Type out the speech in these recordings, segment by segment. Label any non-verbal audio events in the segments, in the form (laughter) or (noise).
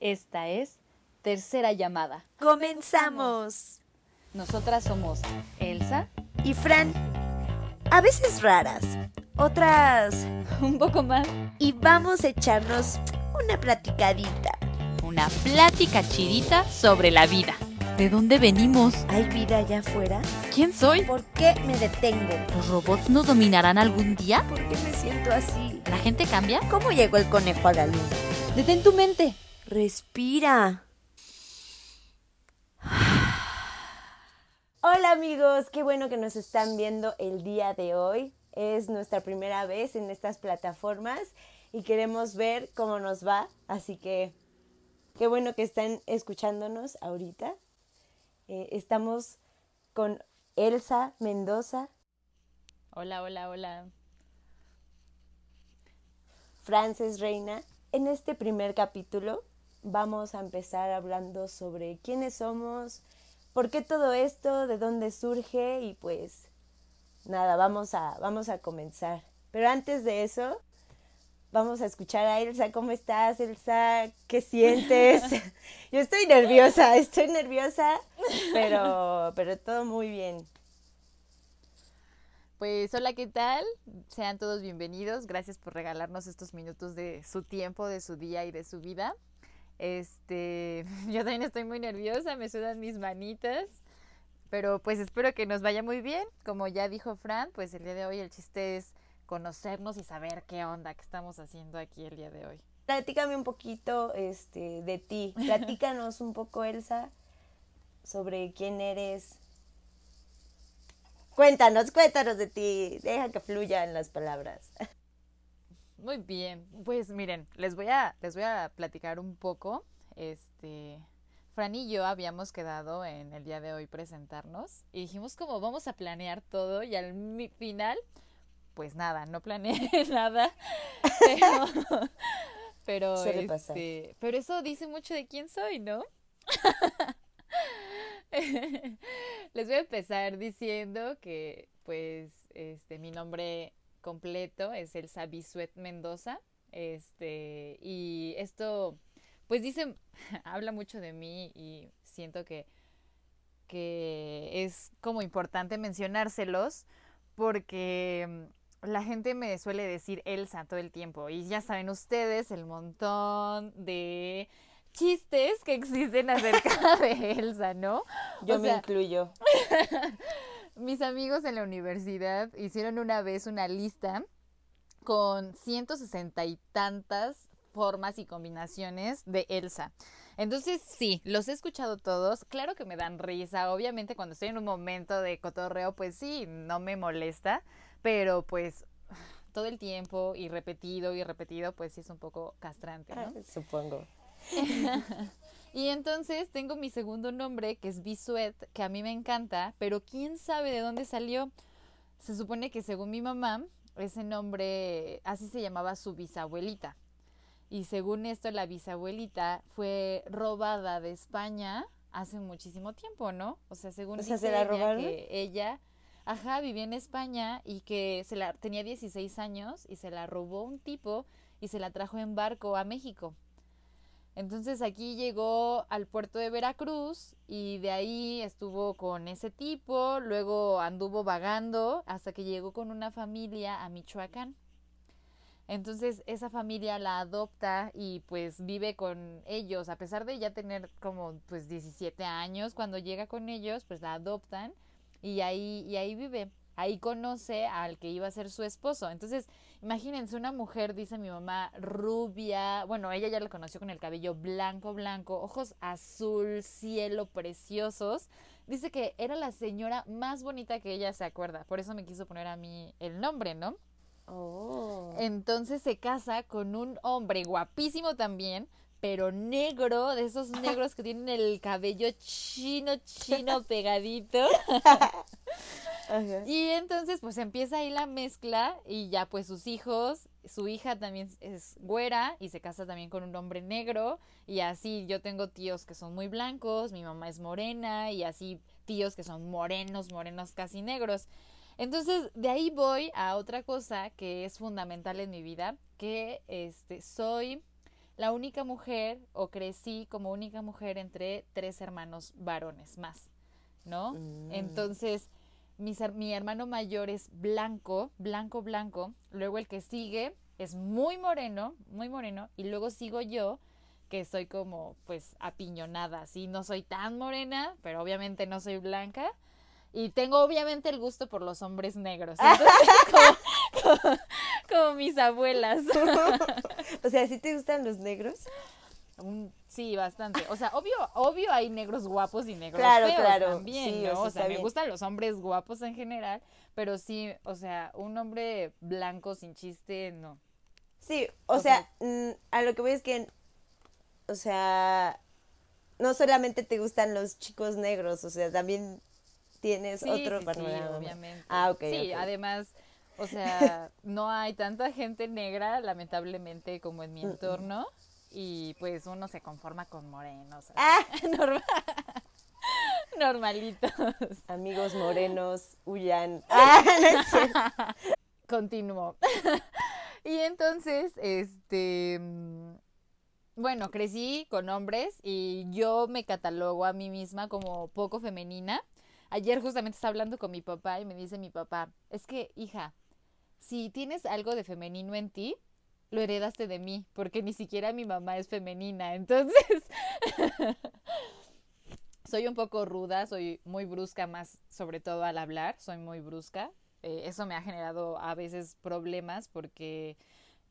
Esta es Tercera Llamada. ¡Comenzamos! Nosotras somos Elsa y Fran. A veces raras, otras (laughs) un poco más. Y vamos a echarnos una platicadita. Una plática chidita sobre la vida. ¿De dónde venimos? ¿Hay vida allá afuera? ¿Quién soy? ¿Por qué me detengo? ¿Los robots nos dominarán algún día? ¿Por qué me siento así? ¿La gente cambia? ¿Cómo llegó el conejo a la luna? Detén tu mente. Respira. (sighs) Hola amigos, qué bueno que nos están viendo el día de hoy. Es nuestra primera vez en estas plataformas y queremos ver cómo nos va, así que qué bueno que están escuchándonos ahorita. Eh, estamos con Elsa Mendoza. Hola, hola, hola. Frances Reina. En este primer capítulo vamos a empezar hablando sobre quiénes somos, por qué todo esto, de dónde surge y pues nada, vamos a, vamos a comenzar. Pero antes de eso, vamos a escuchar a Elsa. ¿Cómo estás, Elsa? ¿Qué sientes? (laughs) Yo estoy nerviosa, estoy nerviosa, pero, pero todo muy bien. Pues hola, ¿qué tal? Sean todos bienvenidos. Gracias por regalarnos estos minutos de su tiempo, de su día y de su vida. Este, (laughs) yo también estoy muy nerviosa, me sudan mis manitas, pero pues espero que nos vaya muy bien. Como ya dijo Fran, pues el día de hoy el chiste es conocernos y saber qué onda que estamos haciendo aquí el día de hoy. Platícame un poquito este, de ti. Platícanos un poco, Elsa, sobre quién eres, Cuéntanos, cuéntanos de ti. Deja que fluyan las palabras. Muy bien. Pues miren, les voy a, les voy a platicar un poco. Este. Fran y yo habíamos quedado en el día de hoy presentarnos y dijimos como vamos a planear todo y al final, pues nada, no planeé (laughs) nada. Pero, (laughs) pero, este, pero eso dice mucho de quién soy, ¿no? (laughs) Les voy a empezar diciendo que, pues, este, mi nombre completo es Elsa Bisuet Mendoza. Este, y esto, pues dice, (laughs) habla mucho de mí y siento que, que es como importante mencionárselos porque mm, la gente me suele decir Elsa todo el tiempo y ya saben ustedes el montón de chistes que existen acerca (laughs) de Elsa, ¿no? Yo me incluyo. (laughs) mis amigos en la universidad hicieron una vez una lista con 160 y tantas formas y combinaciones de Elsa. Entonces, sí, los he escuchado todos. Claro que me dan risa. Obviamente, cuando estoy en un momento de cotorreo, pues sí, no me molesta. Pero pues todo el tiempo y repetido y repetido, pues sí es un poco castrante, ¿no? (laughs) Supongo. (laughs) y entonces tengo mi segundo nombre, que es Bisuet, que a mí me encanta, pero quién sabe de dónde salió. Se supone que según mi mamá, ese nombre, así se llamaba su bisabuelita. Y según esto, la bisabuelita fue robada de España hace muchísimo tiempo, ¿no? O sea, según o se la robaron? que ella, ajá, vivía en España y que se la tenía 16 años y se la robó un tipo y se la trajo en barco a México. Entonces aquí llegó al puerto de Veracruz y de ahí estuvo con ese tipo, luego anduvo vagando hasta que llegó con una familia a Michoacán. Entonces esa familia la adopta y pues vive con ellos, a pesar de ya tener como pues 17 años, cuando llega con ellos pues la adoptan y ahí, y ahí vive ahí conoce al que iba a ser su esposo. Entonces, imagínense una mujer, dice mi mamá, rubia, bueno, ella ya la conoció con el cabello blanco, blanco, ojos azul, cielo, preciosos. Dice que era la señora más bonita que ella se acuerda, por eso me quiso poner a mí el nombre, ¿no? Oh. Entonces se casa con un hombre guapísimo también, pero negro, de esos negros que tienen el cabello chino, chino (laughs) pegadito. (laughs) Y entonces pues empieza ahí la mezcla y ya pues sus hijos, su hija también es güera y se casa también con un hombre negro y así yo tengo tíos que son muy blancos, mi mamá es morena y así tíos que son morenos, morenos casi negros. Entonces de ahí voy a otra cosa que es fundamental en mi vida, que este soy la única mujer, o crecí como única mujer entre tres hermanos varones más, ¿no? Mm. Entonces, mi, hermano mayor es blanco, blanco, blanco. Luego el que sigue es muy moreno, muy moreno. Y luego sigo yo, que soy como, pues, apiñonada. Sí, no soy tan morena, pero obviamente no soy blanca. Y tengo obviamente el gusto por los hombres negros. (laughs) Entonces, como, como- como mis abuelas. (laughs) O sea, ¿sí te gustan los negros? Mm, Sí, bastante. O sea, obvio, obvio hay negros guapos y negros Claro, feos claro. también, Sí, ¿no? o sea, me bien. gustan los hombres guapos en general, pero sí, o sea, un hombre blanco sin chiste, no. Sí, o, O sea, mm, a lo que voy es que, o sea, no solamente te gustan los chicos negros, o sea, también tienes Sí, otro sí, sí, panorama. obviamente. Ah, ok, Sí, ok. además, o sea, (laughs) no hay tanta gente negra, lamentablemente, como en mi entorno, y pues uno se conforma con morenos. así, Ah, (laughs) normal- (laughs) normalitos. amigos morenos, huyan. (laughs) Ah, no. Continúo. y entonces, este, mm, bueno, crecí con hombres y yo me catalogo a mí misma como poco femenina. Ayer justamente estaba hablando con mi papá y me dice mi papá, es que, hija, si tienes algo de femenino en ti, lo heredaste de mí, porque ni siquiera mi mamá es femenina. (laughs) Entonces, soy un poco ruda, soy muy brusca más, sobre todo al hablar, soy muy brusca. Eh, eso me ha generado a veces problemas porque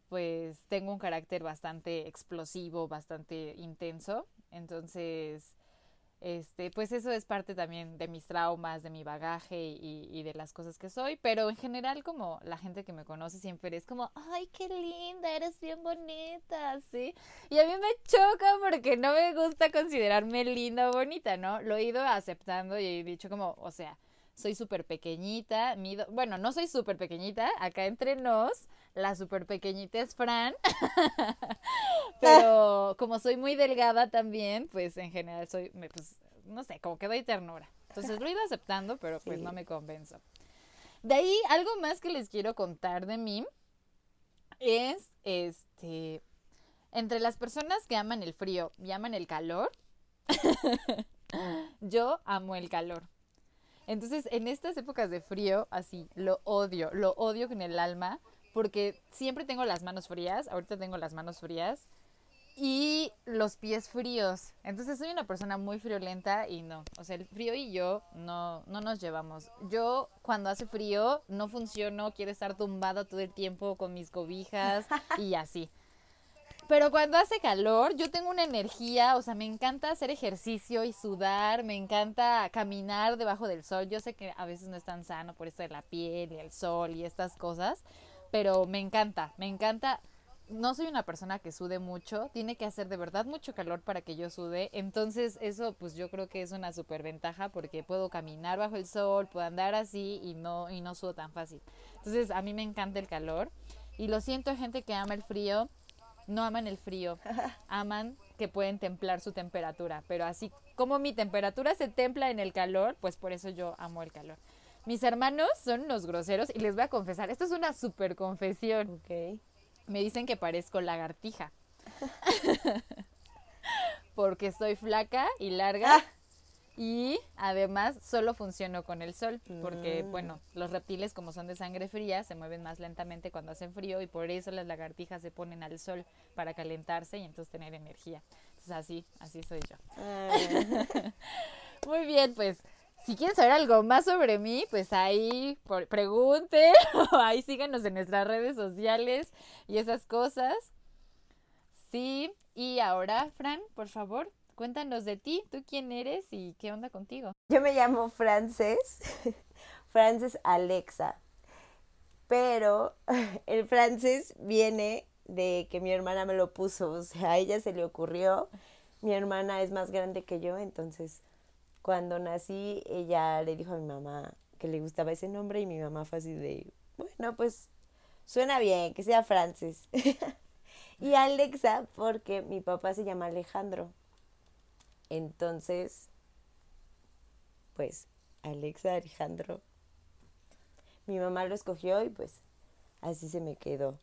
pues tengo un carácter bastante explosivo, bastante intenso. Entonces, este, pues eso es parte también de mis traumas, de mi bagaje y, y de las cosas que soy. Pero en general, como la gente que me conoce siempre es como, ay, qué linda, eres bien bonita, ¿sí? Y a mí me choca porque no me gusta considerarme linda o bonita, ¿no? Lo he ido aceptando y he dicho como, o sea, soy súper pequeñita, mido, bueno, no soy súper pequeñita, acá entre nos, la súper pequeñita es Fran, (laughs) pero como soy muy delgada también, pues en general soy, pues, no sé, como que doy ternura. Entonces lo he ido aceptando, pero pues Sí. no me convenzo. De ahí, algo más que les quiero contar de mí es, este, entre las personas que aman el frío y aman el calor, (laughs) yo amo el calor. Entonces, en estas épocas de frío, así, lo odio, lo odio con el alma, porque siempre tengo las manos frías, ahorita tengo las manos frías, y los pies fríos. Entonces, soy una persona muy friolenta y no, o sea, el frío y yo no, no nos llevamos. Yo, cuando hace frío, no funciono, quiero estar tumbada todo el tiempo con mis cobijas y (laughs) así. Pero cuando hace calor, yo tengo una energía, o sea, me encanta hacer ejercicio y sudar, me encanta caminar debajo del sol. Yo sé que a veces no es tan sano por esto de la piel y el sol y estas cosas, pero me encanta, me encanta. No soy una persona que sude mucho, tiene que hacer de verdad mucho calor para que yo sude, entonces eso pues yo creo que es una super ventaja porque puedo caminar bajo el sol, puedo andar así y no, y no sudo tan fácil. Entonces a mí me encanta el calor y lo siento gente que ama el frío, no aman el frío, (laughs) aman que pueden templar su temperatura, pero así como mi temperatura se templa en el calor, pues por eso yo amo el calor. Mis hermanos son unos groseros y les voy a confesar, esto es una super confesión. Ok. Me dicen que parezco lagartija. (laughs) Porque soy flaca y larga. Ah. Y además solo funciono con el sol. Porque, Mm. bueno, los reptiles, como son de sangre fría, se mueven más lentamente cuando hacen frío. Y por eso las lagartijas se ponen al sol para calentarse y entonces tener energía. Entonces, así, así soy yo. (laughs) Muy bien, pues. Si quieren saber algo más sobre mí, pues ahí por- pregunten (laughs) o ahí síganos en nuestras redes sociales y esas cosas. Sí, y ahora, Fran, por favor, cuéntanos de ti, tú quién eres y qué onda contigo. Yo me llamo Frances, (laughs) Frances Alexa, pero (laughs) el Frances viene de que mi hermana me lo puso, o sea, a ella se le ocurrió, mi hermana es más grande que yo, entonces cuando nací ella le dijo a mi mamá que le gustaba ese nombre y mi mamá fue así de, bueno, pues suena bien, que sea Frances. (laughs) y Alexa porque mi papá se llama Alejandro. Entonces, pues Alexa Alejandro. Mi mamá lo escogió y pues así se me quedó.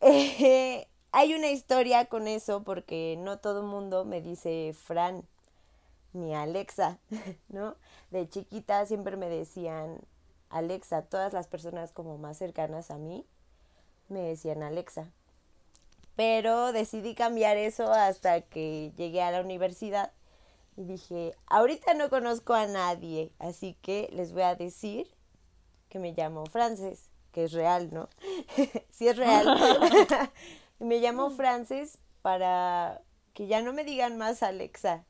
(laughs) Hay una historia con eso porque no todo el mundo me dice Fran ni Alexa, (laughs) ¿no? De chiquita siempre me decían Alexa, todas las personas como más cercanas a mí me decían Alexa. Pero decidí cambiar eso hasta que llegué a la universidad y dije, ahorita no conozco a nadie, así que les voy a decir que me llamo Frances, que es real, ¿no? (laughs) sí es real. (laughs) me llamo Frances para que ya no me digan más Alexa.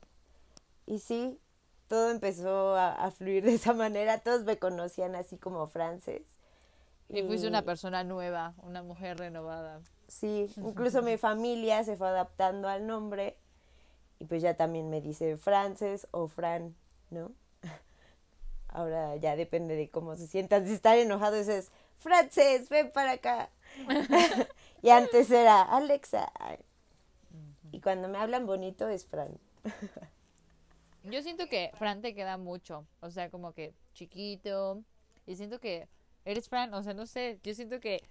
Y sí, todo empezó a, fluir de esa (laughs) manera, todos me conocían así como Frances. Y, fuiste una persona nueva, una mujer renovada. Sí, (laughs) incluso mi familia se fue adaptando al nombre y pues ya también me dice Frances o Fran, ¿no? (laughs) Ahora ya depende de cómo se sientan. Si están enojados es Frances, ven para acá. y antes era Alexa. Y cuando me hablan bonito es Fran. Yo siento que Fran te queda mucho, o sea, como que chiquito. Y siento que eres Fran, o sea, no sé, yo siento que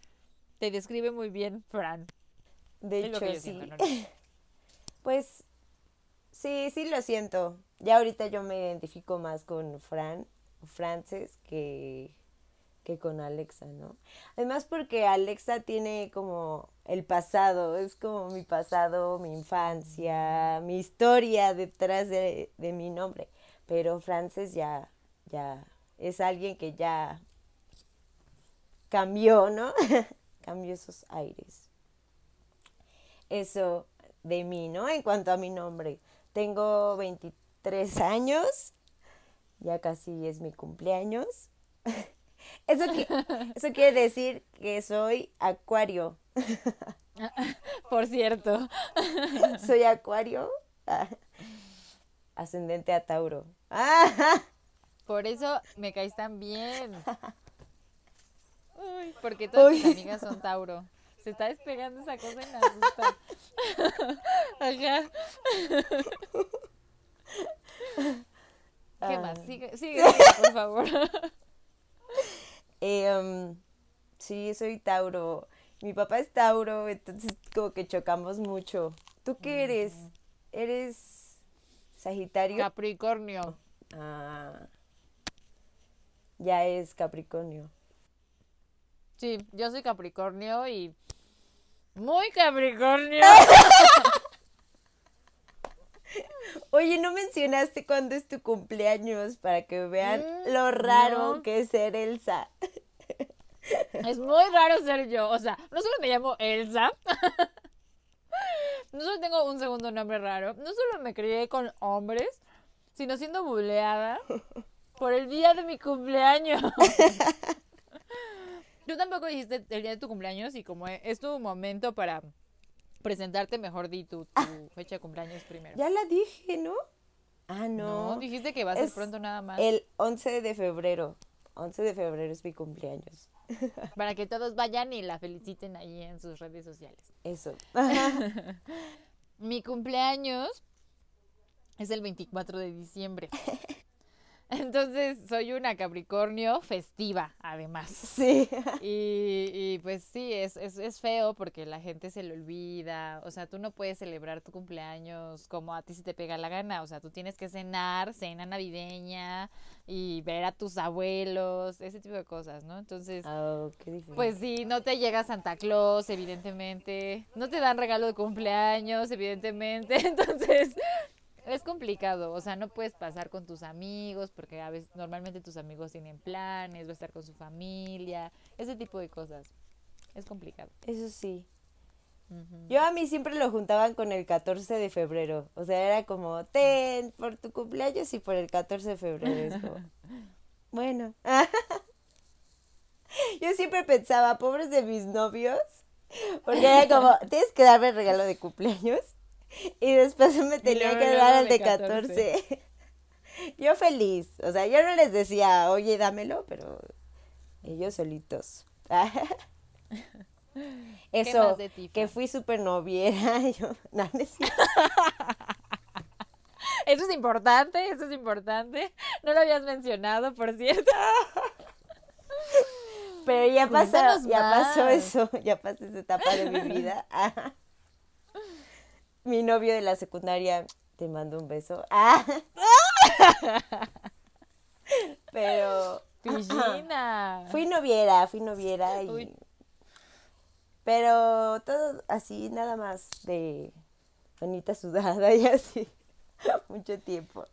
te describe muy bien Fran. De hecho, sí. (laughs) pues sí, sí lo siento. Ya ahorita yo me identifico más con Fran, Frances, que que con Alexa, ¿no? Además porque Alexa tiene como el pasado, es como mi pasado, mi infancia, mi historia detrás de, mi nombre. Pero Frances ya, ya es alguien que ya cambió, ¿no? (laughs) cambió esos aires. Eso de mí, ¿no? En cuanto a mi nombre. Tengo 23 años, ya casi es mi cumpleaños. (laughs) Eso, eso quiere decir que soy acuario. (laughs) Por cierto. (laughs) Soy acuario. Ascendente a Tauro. (laughs) Por eso me caes tan bien. porque todas mis amigas son Tauro. Se está despegando esa cosa y me asusta. Ajá. ¿Qué más? Sigue, sigue, sigue, por favor. (laughs) Eh, sí, soy Tauro. Mi papá es Tauro, entonces como que chocamos mucho. ¿Tú qué eres? ¿Eres Sagitario? Capricornio. Ah. Ya es Capricornio. Sí, yo soy Capricornio y muy Capricornio. (laughs) Oye, ¿no mencionaste cuándo es tu cumpleaños para que vean mm, lo raro que es ser Elsa? (laughs) Es muy raro ser yo. O sea, no solo me llamo Elsa, (laughs) no solo tengo un segundo nombre raro, no solo me crié con hombres, sino siendo buleada por el día de mi cumpleaños. (laughs) Tú tampoco dijiste el día de tu cumpleaños y como es tu momento para presentarte, mejor di tu, fecha de cumpleaños primero. Ya la dije, ¿no? Ah, no. No, dijiste que va a ser pronto nada más. El 11 de febrero. 11 de febrero es mi cumpleaños. (laughs) Para que todos vayan y la feliciten ahí en sus redes sociales. Eso. (laughs) mi cumpleaños es el 24 de diciembre. (laughs) Entonces soy una Capricornio festiva, además. Sí. (laughs) Y, pues sí, es, es, es, feo porque la gente se le olvida. O sea, tú no puedes celebrar tu cumpleaños como a ti se te pega la gana. O sea, tú tienes que cenar, cena navideña y ver a tus abuelos, ese tipo de cosas, ¿no? Entonces, oh, pues sí, no te llega Santa Claus, evidentemente. No te dan regalo de cumpleaños, evidentemente. (laughs) Entonces, es complicado, o sea, no puedes pasar con tus amigos porque a veces normalmente tus amigos tienen planes, va a estar con su familia, ese tipo de cosas. Es complicado. Eso sí. Yo a mí siempre lo juntaban con el 14 de febrero, o sea, era como, ten por tu cumpleaños y por el 14 de febrero. (laughs) bueno. (laughs) Yo siempre pensaba, pobres de mis novios, porque era como, tienes que darme el regalo de cumpleaños (laughs) y después me tenía que dar al de 14. (laughs) Yo feliz, o sea, yo no les decía, oye, dámelo, pero ellos solitos. (laughs) Eso, que fui súper noviera. Yo, Eso es importante, eso es importante. No lo habías mencionado, por cierto. Pero ya pasó, ya pasó eso, ya pasó esa etapa de mi vida. Mi novio de la secundaria, te mando un beso. Ah. (laughs) Pero. Fui noviera, fui noviera y. Pero todo así, nada más de bonita sudada y así. (laughs) Mucho tiempo.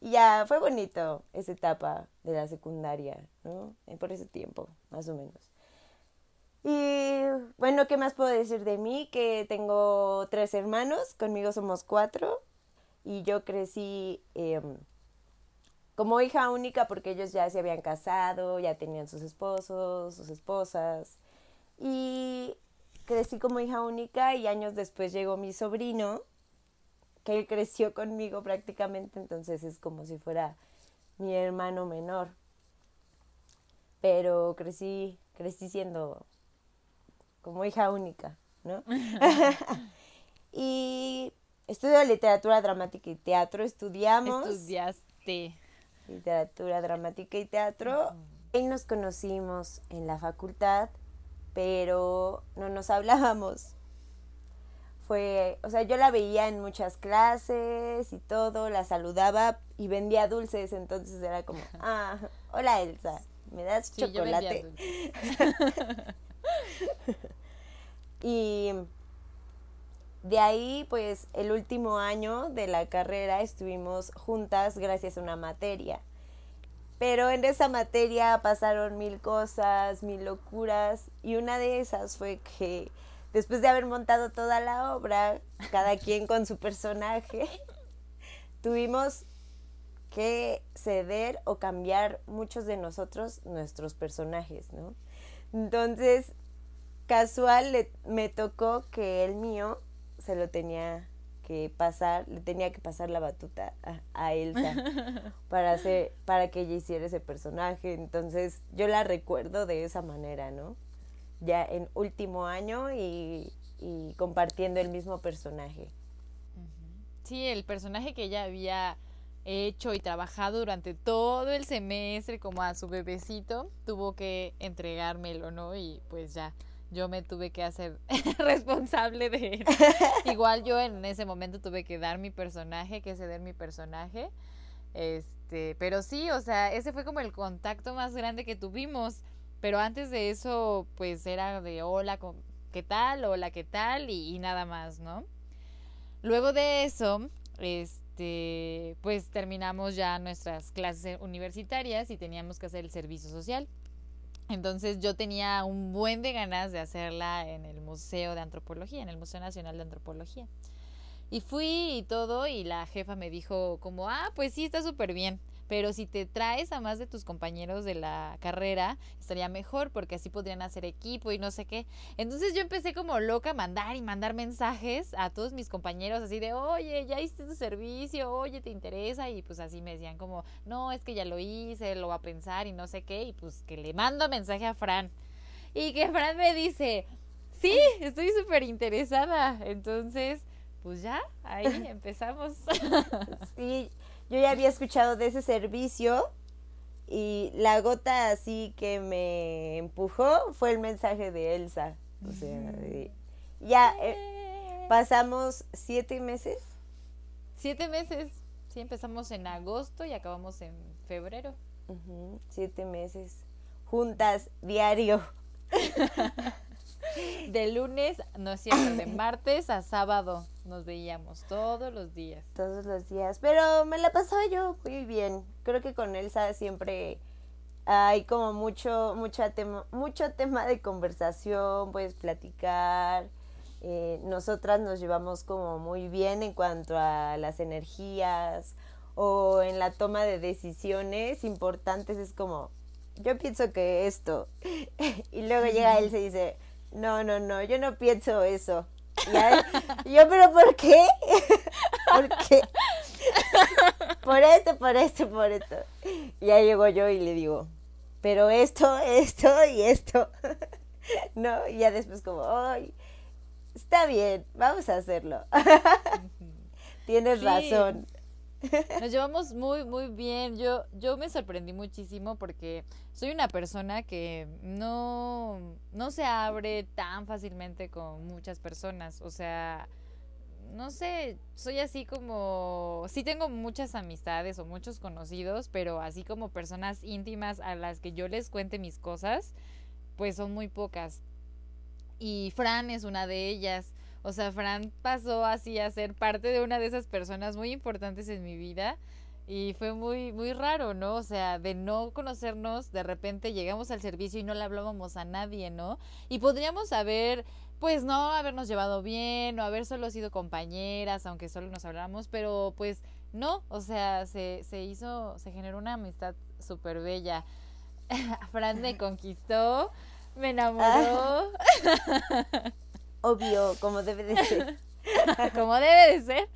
Y ya fue bonito esa etapa de la secundaria, ¿no? Por ese tiempo, más o menos. Y bueno, ¿qué más puedo decir de mí? Que tengo tres hermanos, conmigo somos cuatro. Y yo crecí em, como hija única porque ellos ya se habían casado, ya tenían sus esposos, sus esposas. Y crecí como hija única y años después llegó mi sobrino, que él creció conmigo prácticamente, entonces es como si fuera mi hermano menor. Pero crecí, crecí siendo como hija única, ¿no? (laughs) (laughs) y estudio literatura dramática y teatro, estudiamos. Estudiaste literatura dramática y teatro. Y nos conocimos en la facultad, pero no nos hablábamos. Fue, o sea, yo la veía en muchas clases y todo, la saludaba y vendía dulces, entonces era como, ah, hola Elsa, ¿me das chocolate? (laughs) y de ahí, pues el último año de la carrera estuvimos juntas gracias a una materia. Pero en esa materia pasaron mil cosas, mil locuras, y una de esas fue que después de haber montado toda la obra, cada quien con su personaje, (laughs) tuvimos que ceder o cambiar muchos de nosotros nuestros personajes, ¿no? Entonces, casual me tocó que el mío se lo tenía que pasar, le tenía que pasar la batuta a, Elsa (laughs) para hacer, para que ella hiciera ese personaje. Entonces yo la recuerdo de esa manera, ¿no? Ya en último año y, y compartiendo el mismo personaje. Sí, el personaje que ella había hecho y trabajado durante todo el semestre como a su bebecito, tuvo que entregármelo, ¿no? Y pues ya yo me tuve que hacer (laughs) responsable de él. (laughs) Igual yo en ese momento tuve que dar mi personaje, que ceder mi personaje. Este, pero sí, o sea, ese fue como el contacto más grande que tuvimos. Pero antes de eso, pues era de hola, ¿qué tal? Hola, ¿qué tal? Y, y nada más, ¿no? Luego de eso, este, pues terminamos ya nuestras clases universitarias y teníamos que hacer el servicio social. Entonces yo tenía un buen de ganas de hacerla en el Museo de Antropología, en el Museo Nacional de Antropología. Y fui y todo y la jefa me dijo como, ah, pues sí, está súper bien pero si te traes a más de tus compañeros de la carrera, estaría mejor porque así podrían hacer equipo y no sé qué. Entonces yo empecé como loca a mandar y mandar mensajes a todos mis compañeros así de, oye, ya hiciste tu servicio, oye, ¿te interesa? Y pues así me decían como, no, es que ya lo hice, lo va a pensar y no sé qué. Y pues que le mando mensaje a Fran. Y que Fran me dice, sí, estoy súper interesada. Entonces, pues ya, ahí empezamos. (laughs) Sí, yo ya había escuchado de ese servicio y la gota así que me empujó fue el mensaje de Elsa. O sea, ya eh, pasamos siete meses. Siete meses. Sí, empezamos en agosto y acabamos en febrero. siete meses. Juntas, diario. (laughs) (laughs) De lunes, no es cierto, de martes a sábado nos veíamos todos los días. Todos los días, pero me la pasaba yo muy bien. Creo que con Elsa siempre hay como mucho, mucho tema, mucho tema de conversación, puedes platicar. Eh, nosotras nos llevamos como muy bien en cuanto a las energías o en la toma de decisiones importantes. Es como, yo pienso que esto. (laughs) y luego llega él y se dice, no, no, no, yo no pienso eso. (laughs) Yo, pero ¿por qué? (laughs) ¿Por qué? (laughs) Por esto, por esto, por esto. Ya llego yo y le digo, pero esto, esto y esto. No, y ya después como, ay, está bien, vamos a hacerlo. Tienes razón. (laughs) Nos llevamos muy, muy bien. Yo, yo me sorprendí muchísimo porque soy una persona que no, no se abre tan fácilmente con muchas personas. O sea, no sé, soy así como, sí tengo muchas amistades o muchos conocidos, pero así como personas íntimas a las que yo les cuente mis cosas, pues son muy pocas. Y Fran es una de ellas. O sea, Fran pasó así a ser parte de una de esas personas muy importantes en mi vida. Y fue muy, muy raro, ¿no? O sea, de no conocernos, de repente llegamos al servicio y no le hablábamos a nadie, ¿no? Y podríamos haber pues no habernos llevado bien o haber solo sido compañeras, aunque solo nos habláramos, pero pues no, o sea, se, se hizo, se generó una amistad súper bella. (laughs) Fran me (laughs) conquistó, me enamoró. (laughs) Obvio, como debe de ser. (laughs) como debe de ser.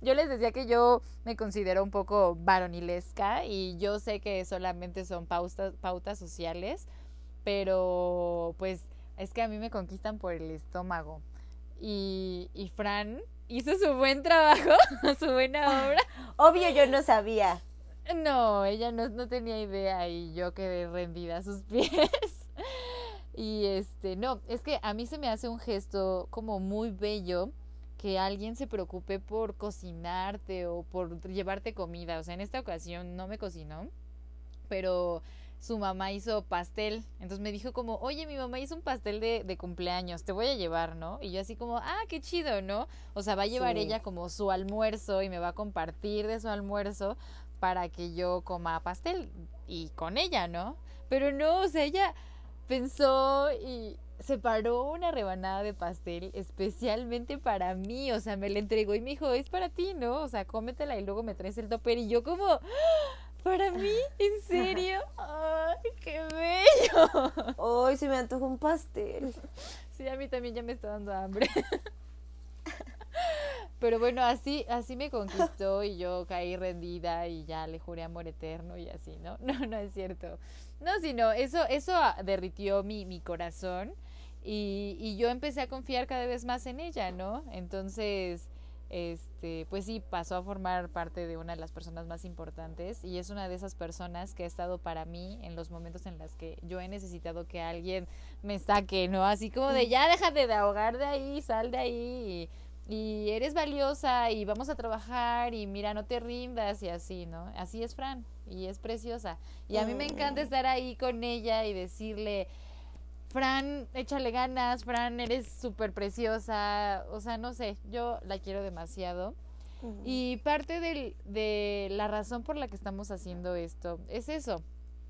Yo les decía que yo me considero un poco varonilesca y yo sé que solamente son pautas, pautas sociales, pero pues es que a mí me conquistan por el estómago. Y, y Fran hizo su buen trabajo, (laughs) su buena obra. Obvio yo no sabía. No, ella no, no tenía idea y yo quedé rendida a sus pies. Y este, no, es que a mí se me hace un gesto como muy bello que alguien se preocupe por cocinarte o por llevarte comida. O sea, en esta ocasión no me cocinó, pero su mamá hizo pastel. Entonces me dijo como, oye, mi mamá hizo un pastel de, de, cumpleaños, te voy a llevar, ¿no? Y yo así como, ah, qué chido, ¿no? O sea, va a llevar ella como su almuerzo y me va a compartir de su almuerzo para que yo coma pastel y con ella, ¿no? Pero no, o sea, ella pensó y separó una rebanada de pastel especialmente para mí, o sea, me la entregó y me dijo, es para ti, ¿no? O sea, cómetela y luego me traes el topper y yo como... ¿Para mí? ¿En serio? (laughs) ¡Ay, qué bello! Hoy se me antojó un pastel. Sí, a mí también ya me está dando hambre. (laughs) Pero bueno, así, así me conquistó y yo caí rendida y ya le juré amor eterno y así, ¿no? (laughs) No, no es cierto. No, sino eso, eso derritió mi, mi corazón y, y yo empecé a confiar cada vez más en ella, ¿no? Entonces, este, pues sí, pasó a formar parte de una de las personas más importantes y es una de esas personas que ha estado para mí en los momentos en los que yo he necesitado que alguien me saque, ¿no? Así como de ya déjate de ahogar de ahí, sal de ahí y, y eres valiosa y vamos a trabajar y mira, no te rindas y así, ¿no? Así es Fran y es preciosa y a mí me encanta Mm. estar ahí con ella y decirle, Fran, échale ganas, Fran, eres súper preciosa, o sea, no sé, yo la quiero demasiado. Y parte del, de la razón por la que estamos haciendo esto es eso.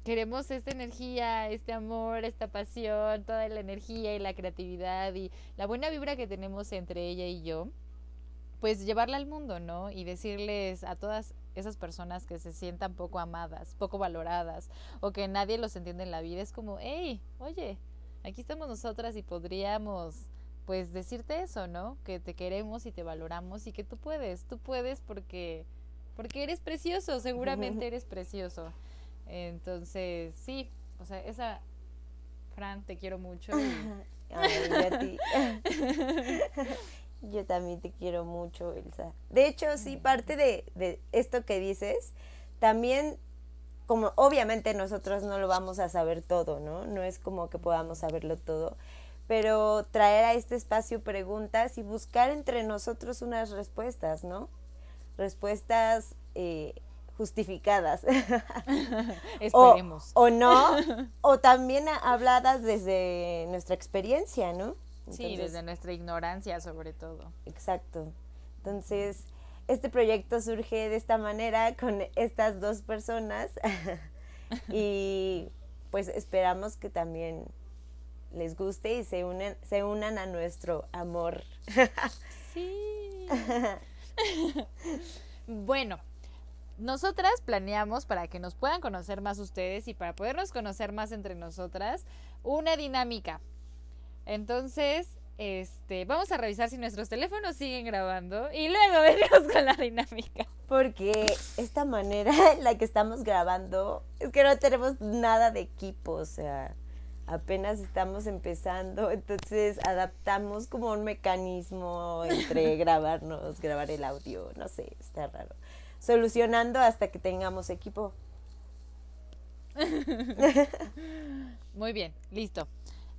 Queremos esta energía, este amor, esta pasión, toda la energía y la creatividad y la buena vibra que tenemos entre ella y yo, pues llevarla al mundo, ¿no? Y decirles a todas esas personas que se sientan poco amadas, poco valoradas o que nadie los entiende en la vida, es como, hey, oye, aquí estamos nosotras y podríamos pues decirte eso, ¿no? Que te queremos y te valoramos y que tú puedes, tú puedes porque porque eres precioso, seguramente (laughs) eres precioso. Entonces, sí, o sea, esa Fran, te quiero mucho. y- (laughs) Ay, yo a ti. (laughs) Yo también te quiero mucho, Elsa. De hecho, sí, parte de, de esto que dices, también, como obviamente nosotros no lo vamos a saber todo, ¿no? No es como que podamos saberlo todo, pero traer a este espacio preguntas y buscar entre nosotros unas respuestas, ¿no? Respuestas eh, justificadas. (laughs) (laughs) o, Esperemos. o no, (laughs) o también habladas desde nuestra experiencia, ¿no? sí, desde nuestra ignorancia sobre todo. Exacto. Entonces, este proyecto surge de esta manera con estas dos personas y pues esperamos que también les guste y se unen, se unan a nuestro amor. Sí. bueno, nosotras planeamos para que nos puedan conocer más ustedes y para podernos conocer más entre nosotras una dinámica. Entonces, este, vamos a revisar si nuestros teléfonos siguen grabando y luego (laughs) venimos con la dinámica. Porque esta manera en la que estamos grabando es que no tenemos nada de equipo, o sea, apenas estamos empezando, entonces adaptamos como un mecanismo entre (laughs) grabarnos, grabar el audio, no sé, está raro. Solucionando hasta que tengamos equipo. (laughs) Muy bien, listo.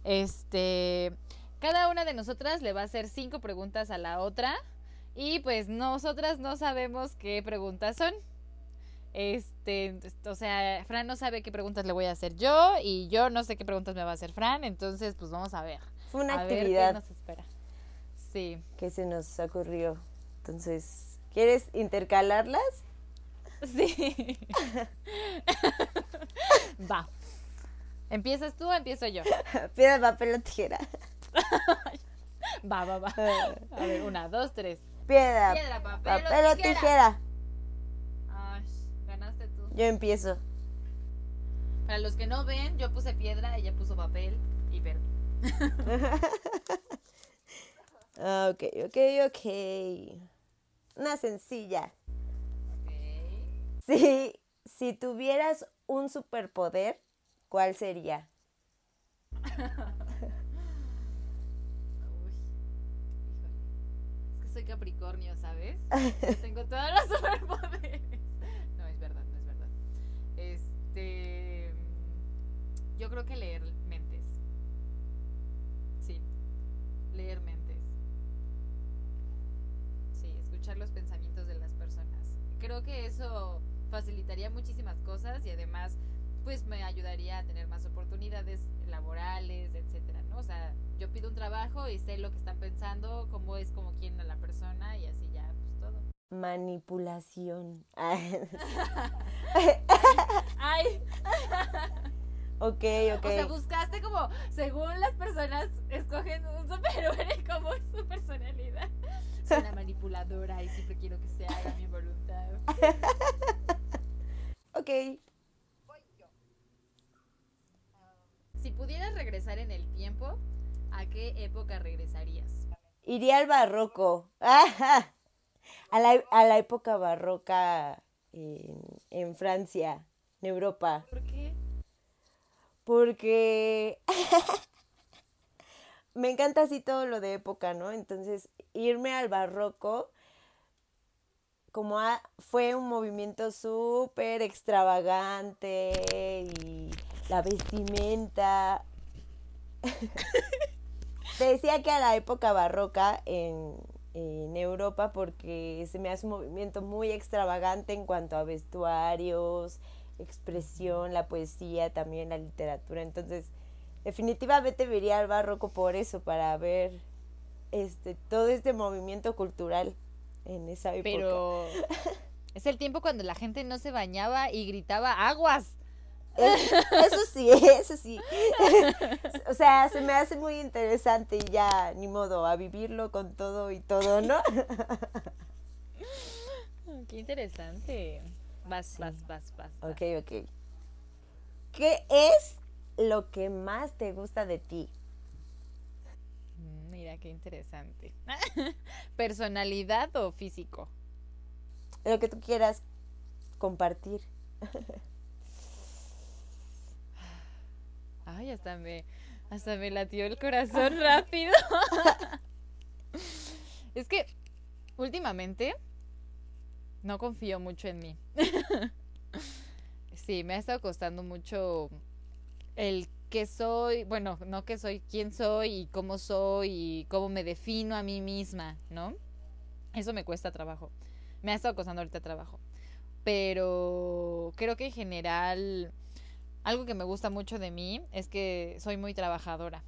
Este, cada una de nosotras le va a hacer cinco preguntas a la otra Y pues nosotras no sabemos qué preguntas son. Este, o sea, Fran no sabe qué preguntas le voy a hacer yo y yo no sé qué preguntas me va a hacer Fran, entonces pues vamos a ver. Fue una a ver qué actividad nos espera. Sí. que se nos ocurrió. Entonces, ¿quieres intercalarlas? Sí. (laughs) Va. ¿Empiezas tú o empiezo yo? Piedra, papel o tijera. (laughs) Va, va, va. A ver, una, dos, tres. Piedra, Piedra, papel, papel o tijera. Ay, ganaste tú. Yo empiezo. Para los que no ven, yo puse piedra, ella puso papel y. Ah, (laughs) Ok, ok, ok. Una sencilla. Ok. Si, si tuvieras un superpoder, ¿cuál sería? (laughs) Uy, híjole. Es que soy Capricornio, ¿sabes? Yo tengo todos los (laughs) superpoderes. No, es verdad, no es verdad. Este. Yo creo que leer escuchar los pensamientos de las personas. Creo que eso facilitaría muchísimas cosas y además pues me ayudaría a tener más oportunidades laborales, etcétera, ¿no? O sea, yo pido un trabajo y sé lo que están pensando, cómo es como quieren a la persona y así ya, pues todo. Manipulación. (laughs) Ay, (laughs) ok, ok. o sea, como, según las personas escogen un superhéroe (laughs) como su personalidad. Soy una manipuladora y siempre quiero que se haga mi voluntad. (laughs) ok. Si pudieras regresar en el tiempo, ¿a qué época regresarías? Iría al barroco. Ajá. (laughs) A la, a la época barroca en, en Francia, en Europa. ¿Por qué? Porque (laughs) me encanta así todo lo de época, ¿no? Entonces, irme al barroco como fue un movimiento súper extravagante y la vestimenta. (laughs) Decía que a la época barroca en Europa porque se me hace un movimiento muy extravagante en cuanto a vestuarios, expresión, la poesía, también la literatura. Entonces, definitivamente me iría al barroco por eso, para ver este todo este movimiento cultural en esa época. Pero (laughs) es el tiempo cuando la gente no se bañaba y gritaba aguas. Es- eso sí, eso sí. (laughs) o sea, se me hace muy interesante y ya, ni modo, a vivirlo con todo y todo, ¿no? (laughs) Qué interesante. Vas, vas, vas, vas. vas. ok, ok. ¿Qué es lo que más te gusta de ti? Mm, Mira, qué interesante. (laughs) ¿Personalidad o físico? Lo que tú quieras compartir. (sighs) Ay, hasta me, hasta me latió el corazón (laughs) rápido. (laughs) es que últimamente no confío mucho en mí. (laughs) sí, me ha estado costando mucho el que soy, bueno, no que soy, quién soy y cómo soy y cómo me defino a mí misma, ¿no? Eso me cuesta trabajo. Me ha estado costando ahorita trabajo. Pero creo que en general algo que me gusta mucho de mí es que soy muy trabajadora.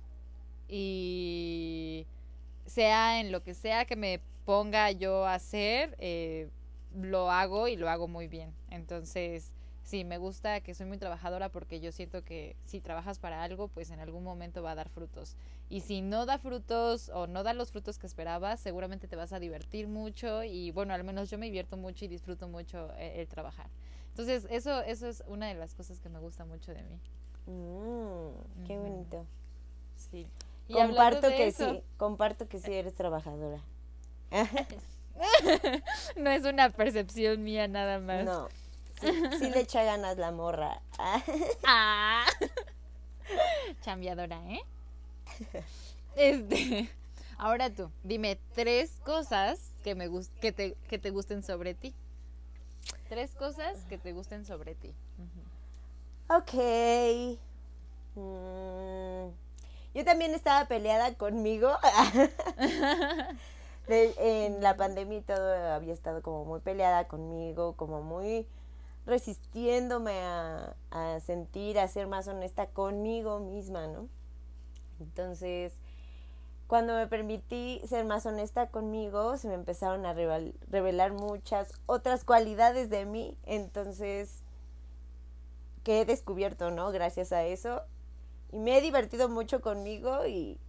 Y sea en lo que sea que me ponga yo a hacer, eh, lo hago y lo hago muy bien. Entonces, sí, me gusta que soy muy trabajadora porque yo siento que si trabajas para algo, pues en algún momento va a dar frutos. Y si no da frutos o no da los frutos que esperabas, seguramente te vas a divertir mucho y bueno, al menos yo me divierto mucho y disfruto mucho el, el trabajar. Entonces, eso, eso es una de las cosas que me gusta mucho de mí. Mm, qué bonito. Sí. Y Comparto que eso, sí, comparto que sí eres trabajadora. (laughs) (laughs) No es una percepción mía nada más. No, sí, sí le echa ganas la morra. (laughs) Ah. Chambeadora, ¿eh? Este. Ahora tú, dime tres cosas que me que te, que te gusten sobre ti. Tres cosas que te gusten sobre ti. Ok. Mm, Yo también estaba peleada conmigo. (laughs) en la pandemia todo había estado como muy peleada conmigo, como muy resistiéndome a, sentir, a ser más honesta conmigo misma, ¿no? Entonces, cuando me permití ser más honesta conmigo, se me empezaron a revelar muchas otras cualidades de mí. Entonces, que he descubierto, ¿no? Gracias a eso. Y me he divertido mucho conmigo y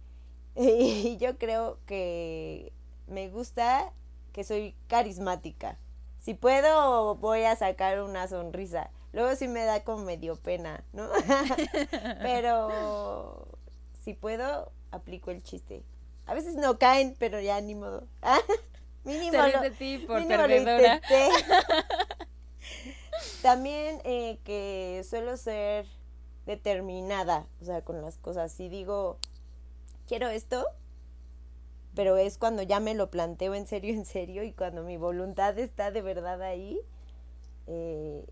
(laughs) yo creo que me gusta que soy carismática. Si puedo, voy a sacar una sonrisa. Luego sí me da como medio pena, ¿no? (laughs) Pero si puedo, aplico el chiste. A veces no caen, pero ya ni modo. (laughs) mínimo lo, de ti por. (laughs) También eh, que suelo ser determinada, o sea, con las cosas. Si digo, quiero esto, pero es cuando ya me lo planteo en serio, en serio, y cuando mi voluntad está de verdad ahí, eh,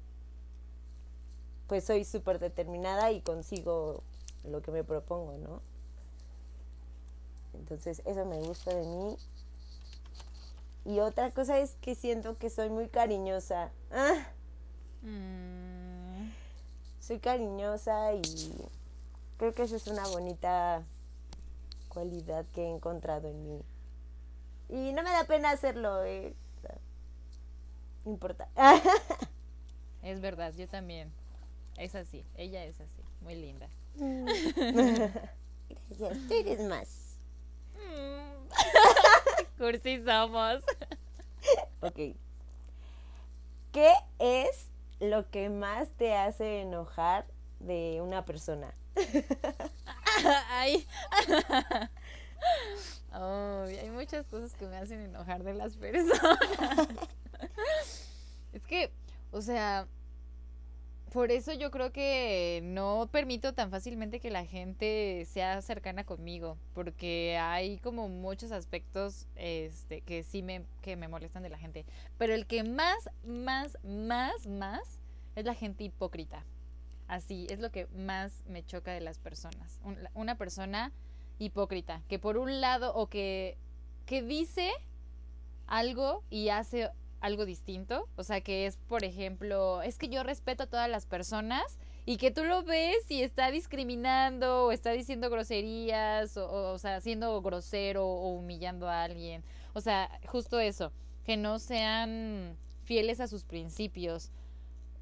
pues soy súper determinada y consigo lo que me propongo, ¿no? Entonces, eso me gusta de mí. Y otra cosa es que siento que soy muy cariñosa. Ah. Mm. Soy cariñosa y creo que eso es una bonita cualidad que he encontrado en mí. Y no me da pena hacerlo, eh. No importa. (laughs) es verdad, yo también. Es así, ella es así, muy linda. (laughs) Gracias, tú eres más. (laughs) Cursi somos. Ok. ¿Qué es lo que más te hace enojar de una persona? (laughs) Ay. (laughs) hay muchas cosas que me hacen enojar de las personas. (laughs) es que, o sea, por eso yo creo que no permito tan fácilmente que la gente sea cercana conmigo, porque hay como muchos aspectos este, que sí me, que me molestan de la gente. Pero el que más, más, más, más es la gente hipócrita. Así, es lo que más me choca de las personas. Una persona hipócrita, que por un lado, o que, que dice algo y hace algo distinto. O sea, que es, por ejemplo, es que yo respeto a todas las personas y que tú lo ves y está discriminando o está diciendo groserías o, o, sea, siendo grosero o humillando a alguien. O sea, justo eso, que no sean fieles a sus principios.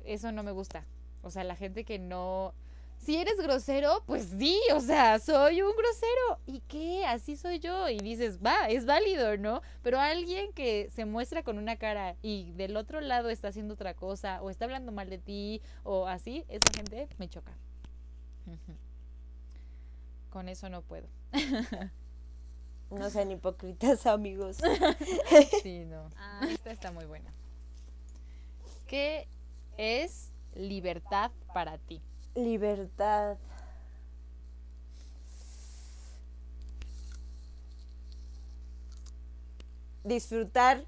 Eso no me gusta. O sea, la gente que no si eres grosero, pues di, o sea, soy un grosero. ¿Y qué? Así soy yo. Y dices, va, es válido, ¿no? Pero alguien que se muestra con una cara y del otro lado está haciendo otra cosa, o está hablando mal de ti, o así, esa gente me choca. Con eso no puedo. (laughs) No sean hipócritas, amigos. (laughs) Sí, no. Ah, esta está muy buena. ¿Qué es libertad para ti? libertad. Disfrutar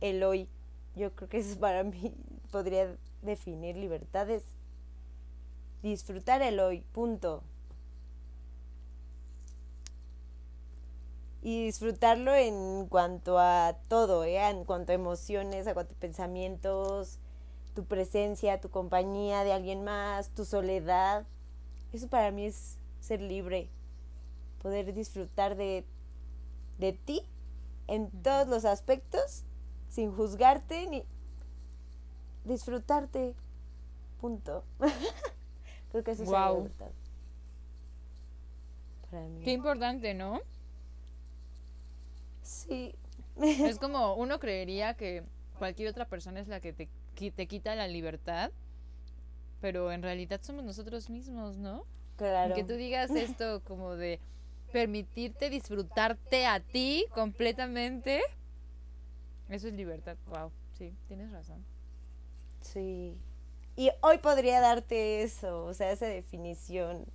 el hoy. Yo creo que eso para mí podría definir libertades. Disfrutar el hoy, punto. Y disfrutarlo en cuanto a todo, ¿eh? en cuanto a emociones, a cuanto a pensamientos, tu presencia, tu compañía de alguien más, tu soledad. Eso para mí es ser libre, poder disfrutar de, de ti en todos los aspectos, sin juzgarte ni disfrutarte. Punto. (laughs) Creo que eso es la libertad. Qué importante, ¿no? Sí. es como uno creería que cualquier otra persona es la que te te quita la libertad, pero en realidad somos nosotros mismos, ¿no? Claro. Que tú digas (laughs) esto como de permitirte disfrutarte a ti completamente. Eso es libertad. Wow, sí, tienes razón. Sí. Y hoy podría darte eso, o sea, esa definición.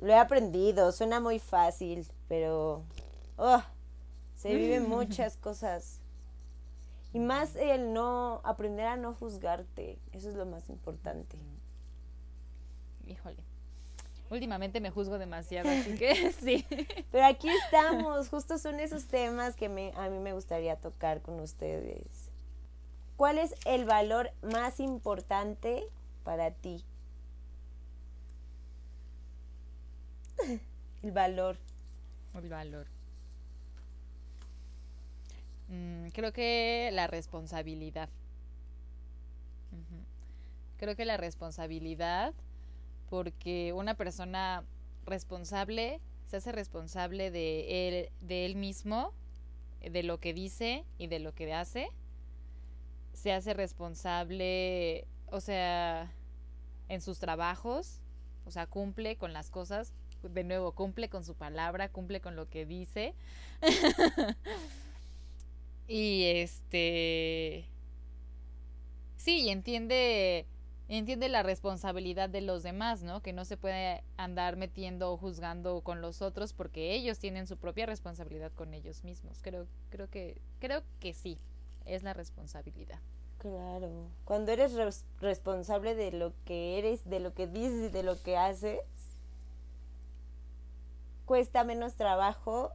Lo he aprendido, suena muy fácil, pero oh, se viven (laughs) muchas cosas y más el no, aprender a no juzgarte, eso es lo más importante. Híjole. Últimamente me juzgo demasiado, así que (laughs) sí. Pero aquí estamos, justo son esos temas que me, a mí me gustaría tocar con ustedes. ¿Cuál es el valor más importante para ti? (laughs) El valor. El valor. Mm, creo que la responsabilidad. Creo que la responsabilidad, porque una persona responsable se hace responsable de él, de él mismo, de lo que dice y de lo que hace. Se hace responsable, o sea, en sus trabajos, o sea, cumple con las cosas, de nuevo, cumple con su palabra, cumple con lo que dice. (laughs) y este... Sí, entiende entiende la responsabilidad de los demás, ¿no? Que no se puede andar metiendo o juzgando con los otros porque ellos tienen su propia responsabilidad con ellos mismos. Creo, creo que, creo que sí, es la responsabilidad. Claro. Cuando eres responsable de lo que eres, de lo que dices y de lo que haces, cuesta menos trabajo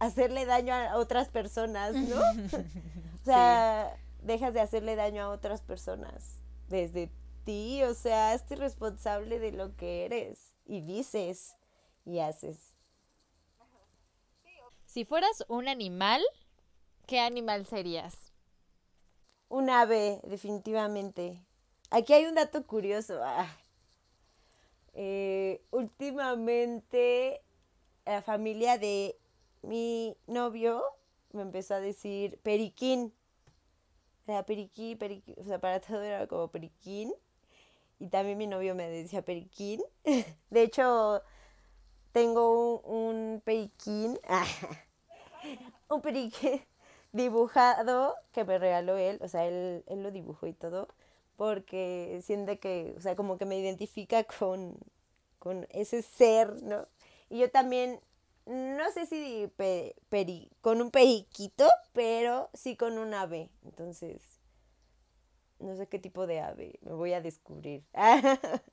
hacerle daño a otras personas, ¿no? (laughs) o sea, dejas de hacerle daño a otras personas desde ti, o sea, hazte responsable de lo que eres y dices y haces. Si fueras un animal, ¿qué animal serías? Un ave, definitivamente. Aquí hay un dato curioso. Ah. Eh, últimamente, la familia de mi novio me empezó a decir periquín. Era periquín, periquín, o sea, para todo era como periquín y también mi novio me decía periquín. (laughs) De hecho, tengo un, periquín, un periquín (laughs) (laughs) dibujado que me regaló él, o sea, él, él lo dibujó y todo, porque siente que, o sea, como que me identifica con, con ese ser, ¿no? Y yo también, no sé si peri, con un periquito, pero sí con un ave, entonces no sé qué tipo de ave, me voy a descubrir. (laughs)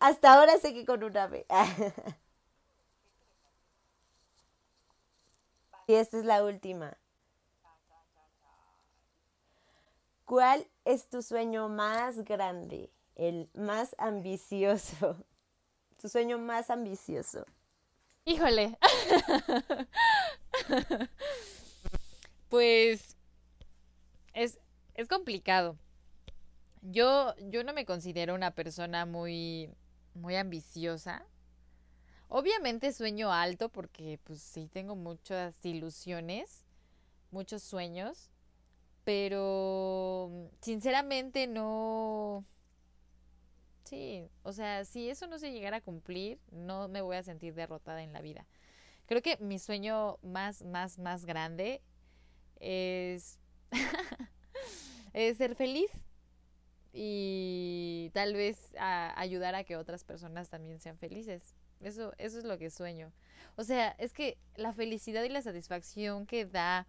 Hasta ahora sé que con un ave. (laughs) y esta es la última. ¿Cuál es tu sueño más grande? El más ambicioso. (laughs) Tu sueño más ambicioso. Híjole. (laughs) pues es, es complicado. Yo, yo no me considero una persona muy, muy ambiciosa. Obviamente sueño alto porque pues sí tengo muchas ilusiones, muchos sueños, pero sinceramente no... Sí, o sea, si eso no se llegara a cumplir, no me voy a sentir derrotada en la vida. Creo que mi sueño más, más, más grande es (laughs) es ser feliz y tal vez ayudar a que otras personas también sean felices. Eso, eso es lo que sueño. O sea, es que la felicidad y la satisfacción que da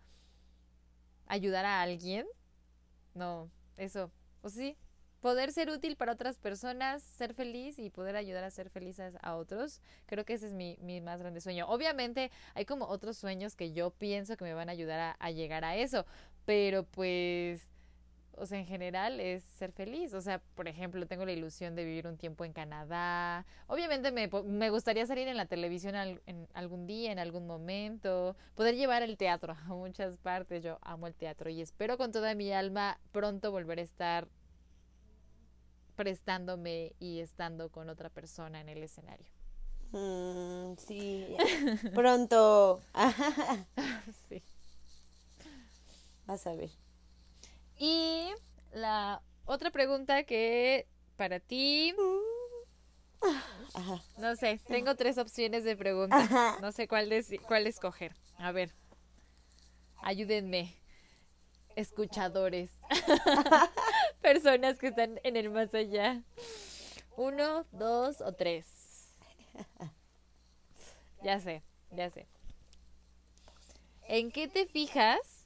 ayudar a alguien, no, eso, o sí, poder ser útil para otras personas, ser feliz y poder ayudar a ser felices a otros, creo que ese es mi, mi más grande sueño. Obviamente hay como otros sueños que yo pienso que me van a ayudar a llegar a eso, pero pues o sea, en general es ser feliz. O sea, por ejemplo, tengo la ilusión de vivir un tiempo en Canadá. Obviamente me, me gustaría salir en la televisión algún día, en algún momento. Poder llevar el teatro (laughs) a muchas partes. Yo amo el teatro y espero con toda mi alma pronto volver a estar prestándome y estando con otra persona en el escenario. Mm, sí, (laughs) pronto. (laughs) sí. Vas a ver. Y la otra pregunta que para ti... No sé, tengo tres opciones de pregunta. No sé cuál, cuál escoger. A ver, ayúdenme, escuchadores, (laughs) personas que están en el más allá. Uno, dos o tres. (laughs) Ya sé, ya sé. ¿En qué te fijas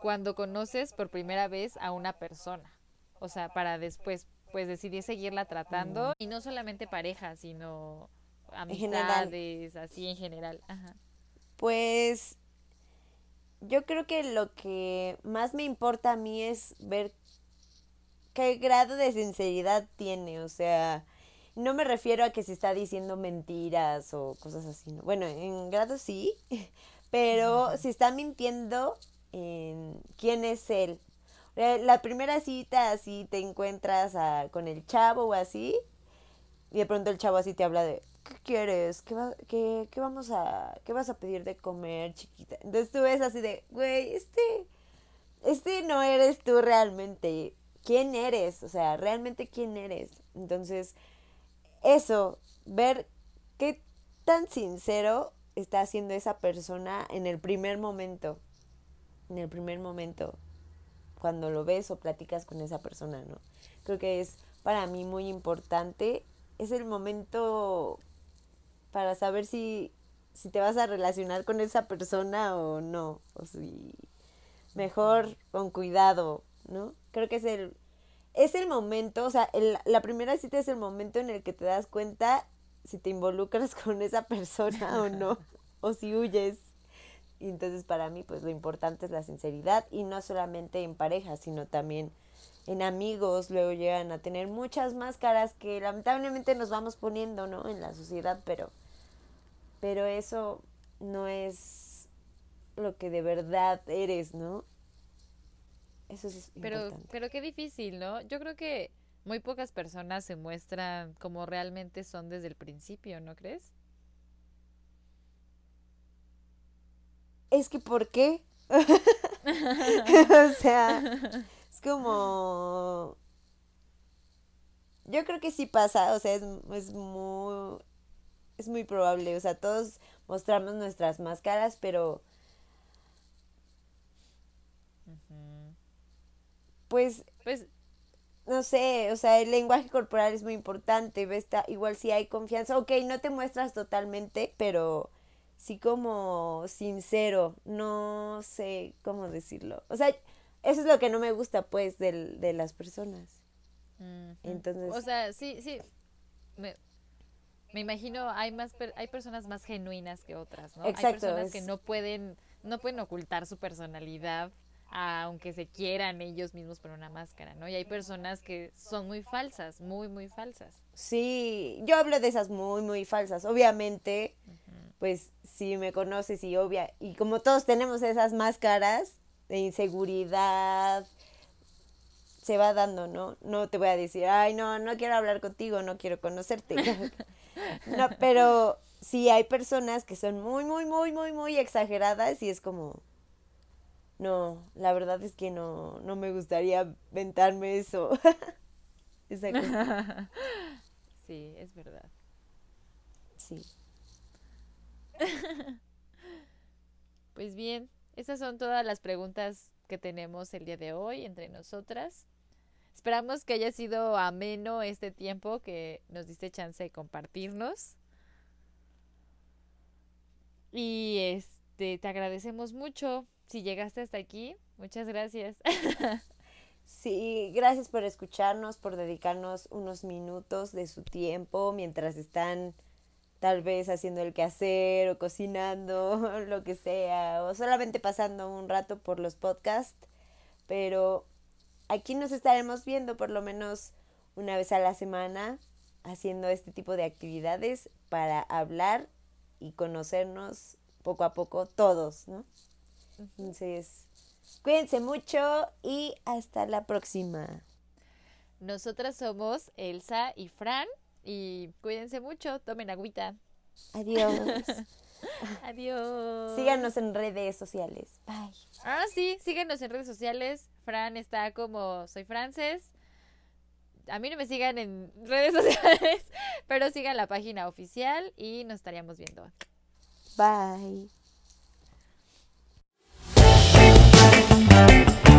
cuando conoces por primera vez a una persona. O sea, para después pues decidí seguirla tratando y no solamente pareja, sino amistades, así en general. Ajá. Pues yo creo que lo que más me importa a mí es ver qué grado de sinceridad tiene, o sea, no me refiero a que se está diciendo mentiras o cosas así, ¿no? Bueno, en grado sí, (laughs) pero si está mintiendo en quién es él. Eh, la primera cita así te encuentras con el chavo o así, y de pronto el chavo así te habla de, ¿qué quieres? ¿Qué, va, qué, qué vamos a, qué vas a pedir de comer, chiquita? Entonces tú ves así de, güey, este, este no eres tú realmente. ¿Quién eres? O sea, realmente quién eres. Entonces, eso, ver qué tan sincero está haciendo esa persona en el primer momento. En el primer momento, cuando lo ves o platicas con esa persona, ¿no? Creo que es para mí muy importante. Es el momento para saber si, si te vas a relacionar con esa persona o no. O si mejor con cuidado, ¿no? Creo que es el, es el momento, o sea, el, la primera cita es el momento en el que te das cuenta si te involucras (laughs) con esa persona o no, o si huyes. Y entonces para mí, pues lo importante es la sinceridad y no solamente en pareja, sino también en amigos. Luego llegan a tener muchas máscaras que lamentablemente nos vamos poniendo, ¿no? En la sociedad, pero, pero eso no es lo que de verdad eres, ¿no? Eso es pero, Pero qué difícil, ¿no? Yo creo que muy pocas personas se muestran como realmente son desde el principio, ¿no crees? Es que ¿por qué? (laughs) o sea, es como... Yo creo que sí pasa, o sea, es, es muy... Es muy probable, o sea, todos mostramos nuestras máscaras, pero pues, pues, no sé, o sea, el lenguaje corporal es muy importante, ¿ves? igual si hay confianza, ok, no te muestras totalmente, pero sí como sincero, no sé cómo decirlo. O sea, eso es lo que no me gusta, pues, del, de las personas. Entonces... O sea, sí, sí, me, me imagino hay más hay personas más genuinas que otras, ¿no? Exacto, hay personas que no pueden no pueden ocultar su personalidad aunque se quieran ellos mismos por una máscara, ¿no? Y hay personas que son muy falsas, muy, muy falsas. Sí, yo hablo de esas muy, muy falsas. Obviamente, pues si me conoces y obvia, y como todos tenemos esas máscaras de inseguridad, se va dando, ¿no? No te voy a decir, ay, no, no quiero hablar contigo, no quiero conocerte. (laughs) no, pero sí hay personas que son muy, muy, muy, muy, muy exageradas y es como, no, la verdad es que no, no me gustaría ventarme eso. (laughs) (laughs) sí, es verdad. Sí. (laughs) pues bien, esas son todas las preguntas que tenemos el día de hoy entre nosotras. Esperamos que haya sido ameno este tiempo que nos diste chance de compartirnos. Y este, te agradecemos mucho si llegaste hasta aquí, muchas gracias. (laughs) Sí, gracias por escucharnos, por dedicarnos unos minutos de su tiempo mientras están tal vez haciendo el quehacer o cocinando, (laughs) lo que sea, o solamente pasando un rato por los podcasts. Pero aquí nos estaremos viendo por lo menos una vez a la semana haciendo este tipo de actividades para hablar y conocernos poco a poco todos, ¿no? Entonces, cuídense mucho y hasta la próxima. Nosotras somos Elsa y Fran y cuídense mucho, tomen agüita. Adiós. (laughs) Adiós. Síganos en redes sociales. Bye. Ah, sí, síganos en redes sociales. Fran está como soy Frances. A mí no me sigan en redes (laughs) sociales, pero sigan la página oficial y nos estaríamos viendo. Bye. Thank